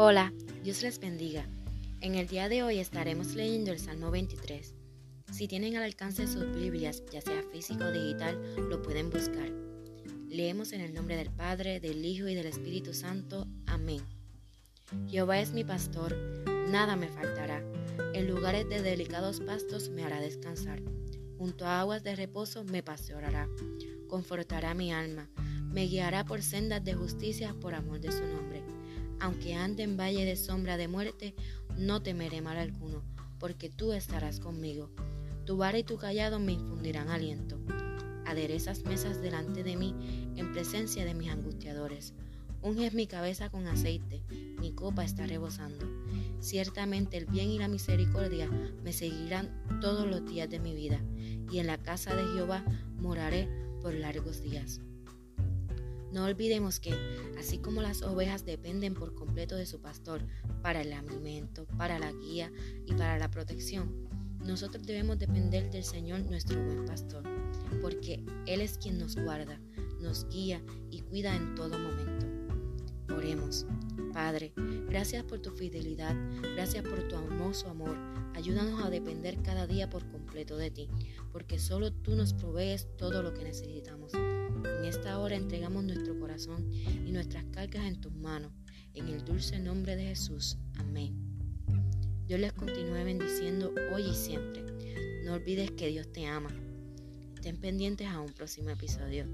Hola, Dios les bendiga. En el día de hoy estaremos leyendo el Salmo 23. Si tienen al alcance sus Biblias, ya sea físico o digital, lo pueden buscar. Leemos en el nombre del Padre, del Hijo y del Espíritu Santo. Amén. Jehová es mi pastor, nada me faltará. En lugares de delicados pastos me hará descansar. Junto a aguas de reposo me paseará. Confortará mi alma. Me guiará por sendas de justicia por amor de su nombre aunque ande en valle de sombra de muerte, no temeré mal alguno, porque tú estarás conmigo. Tu vara y tu callado me infundirán aliento. Aderezas mesas delante de mí en presencia de mis angustiadores. Unges mi cabeza con aceite, mi copa está rebosando. Ciertamente el bien y la misericordia me seguirán todos los días de mi vida, y en la casa de Jehová moraré por largos días. No olvidemos que, así como las ovejas dependen por completo de su pastor para el alimento, para la guía y para la protección, nosotros debemos depender del Señor nuestro buen pastor, porque Él es quien nos guarda, nos guía y cuida en todo momento. Oremos. Padre, gracias por tu fidelidad, gracias por tu hermoso amor. Ayúdanos a depender cada día por completo de ti, porque solo tú nos provees todo lo que necesitamos. En esta hora entregamos nuestro corazón y nuestras cargas en tus manos, en el dulce nombre de Jesús. Amén. Dios les continúe bendiciendo hoy y siempre. No olvides que Dios te ama. Estén pendientes a un próximo episodio.